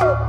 Woo!